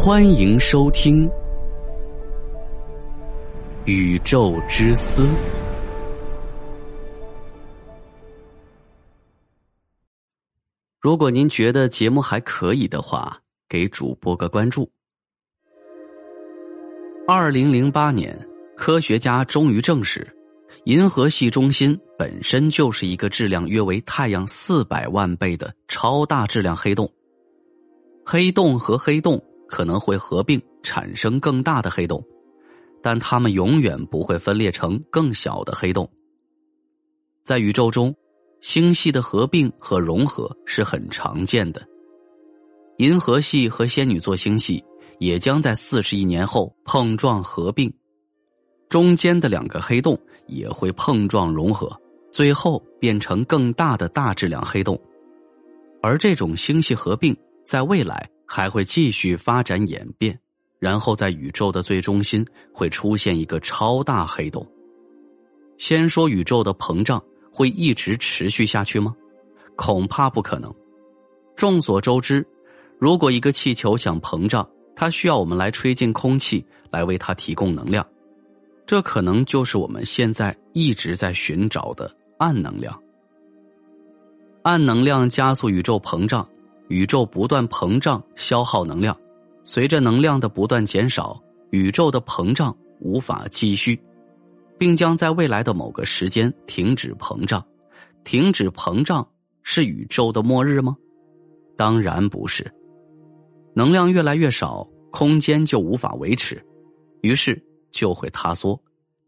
欢迎收听《宇宙之思》。如果您觉得节目还可以的话，给主播个关注。二零零八年，科学家终于证实，银河系中心本身就是一个质量约为太阳四百万倍的超大质量黑洞。黑洞和黑洞。可能会合并产生更大的黑洞，但它们永远不会分裂成更小的黑洞。在宇宙中，星系的合并和融合是很常见的。银河系和仙女座星系也将在四十亿年后碰撞合并，中间的两个黑洞也会碰撞融合，最后变成更大的大质量黑洞。而这种星系合并在未来。还会继续发展演变，然后在宇宙的最中心会出现一个超大黑洞。先说宇宙的膨胀会一直持续下去吗？恐怕不可能。众所周知，如果一个气球想膨胀，它需要我们来吹进空气来为它提供能量，这可能就是我们现在一直在寻找的暗能量。暗能量加速宇宙膨胀。宇宙不断膨胀，消耗能量。随着能量的不断减少，宇宙的膨胀无法继续，并将在未来的某个时间停止膨胀。停止膨胀是宇宙的末日吗？当然不是。能量越来越少，空间就无法维持，于是就会塌缩，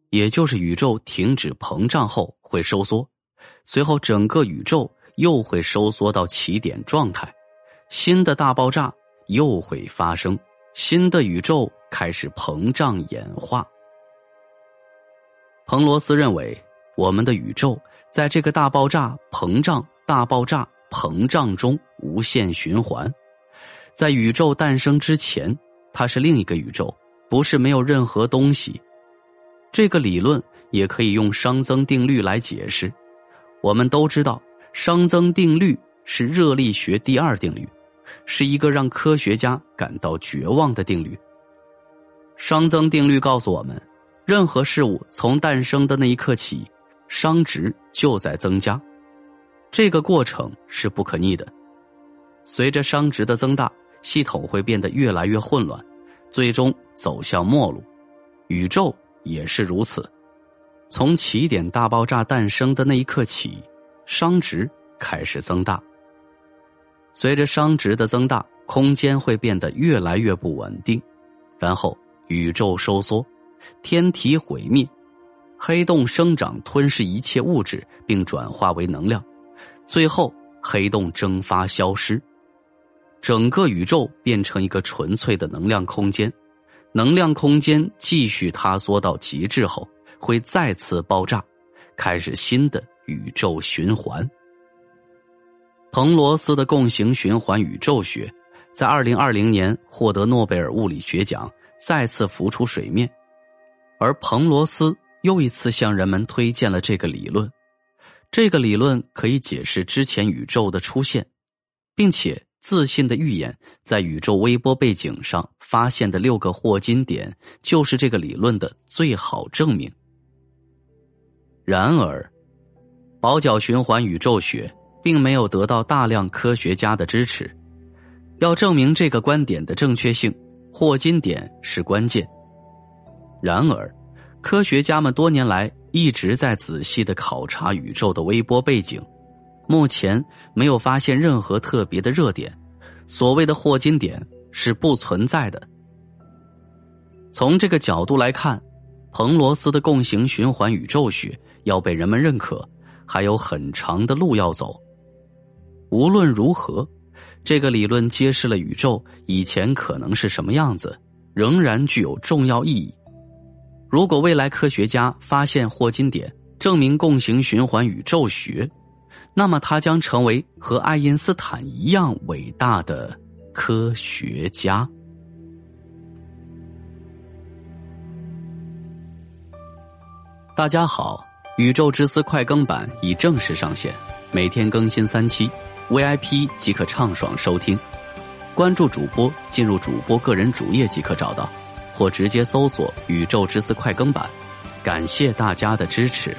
也就是宇宙停止膨胀后会收缩，随后整个宇宙又会收缩到起点状态。新的大爆炸又会发生，新的宇宙开始膨胀演化。彭罗斯认为，我们的宇宙在这个大爆炸、膨胀、大爆炸、膨胀中无限循环。在宇宙诞生之前，它是另一个宇宙，不是没有任何东西。这个理论也可以用熵增定律来解释。我们都知道，熵增定律是热力学第二定律。是一个让科学家感到绝望的定律。熵增定律告诉我们，任何事物从诞生的那一刻起，熵值就在增加，这个过程是不可逆的。随着熵值的增大，系统会变得越来越混乱，最终走向末路。宇宙也是如此，从起点大爆炸诞生的那一刻起，熵值开始增大。随着熵值的增大，空间会变得越来越不稳定，然后宇宙收缩，天体毁灭，黑洞生长吞噬一切物质并转化为能量，最后黑洞蒸发消失，整个宇宙变成一个纯粹的能量空间。能量空间继续塌缩到极致后，会再次爆炸，开始新的宇宙循环。彭罗斯的共形循环宇宙学，在二零二零年获得诺贝尔物理学奖，再次浮出水面。而彭罗斯又一次向人们推荐了这个理论。这个理论可以解释之前宇宙的出现，并且自信的预言，在宇宙微波背景上发现的六个霍金点，就是这个理论的最好证明。然而，保角循环宇宙学。并没有得到大量科学家的支持。要证明这个观点的正确性，霍金点是关键。然而，科学家们多年来一直在仔细的考察宇宙的微波背景，目前没有发现任何特别的热点。所谓的霍金点是不存在的。从这个角度来看，彭罗斯的共形循环宇宙学要被人们认可，还有很长的路要走。无论如何，这个理论揭示了宇宙以前可能是什么样子，仍然具有重要意义。如果未来科学家发现霍金点，证明共形循环宇宙学，那么他将成为和爱因斯坦一样伟大的科学家。大家好，宇宙之思快更版已正式上线，每天更新三期。VIP 即可畅爽收听。关注主播，进入主播个人主页即可找到，或直接搜索“宇宙之思快更版”。感谢大家的支持。